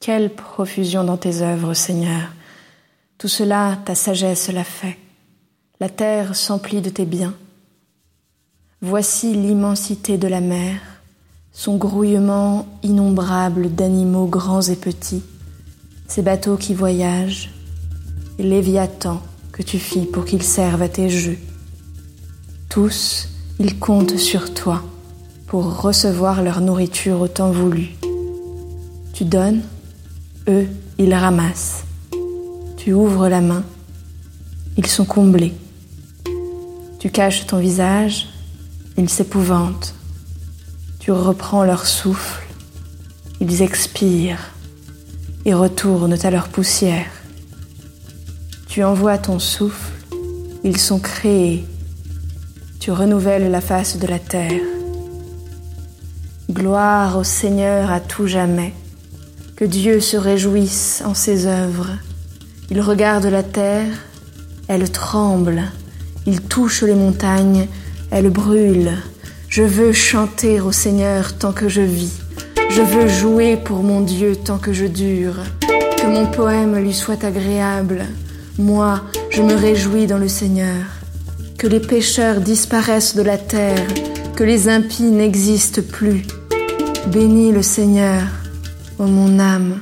Quelle profusion dans tes œuvres, Seigneur. Tout cela, ta sagesse l'a fait. La terre s'emplit de tes biens. Voici l'immensité de la mer, son grouillement innombrable d'animaux grands et petits, ces bateaux qui voyagent, et Léviathan que tu fis pour qu'ils servent à tes jeux. Tous, ils comptent sur toi pour recevoir leur nourriture au temps voulu. Tu donnes, eux, ils ramassent. Tu ouvres la main, ils sont comblés. Tu caches ton visage, ils s'épouvantent. Tu reprends leur souffle, ils expirent et retournent à leur poussière. Tu envoies ton souffle, ils sont créés. Tu renouvelles la face de la terre. Gloire au Seigneur à tout jamais. Que Dieu se réjouisse en ses œuvres. Il regarde la terre, elle tremble. Il touche les montagnes, elle brûle. Je veux chanter au Seigneur tant que je vis. Je veux jouer pour mon Dieu tant que je dure. Que mon poème lui soit agréable. Moi, je me réjouis dans le Seigneur. Que les pécheurs disparaissent de la terre, que les impies n'existent plus. Bénis le Seigneur, ô mon âme.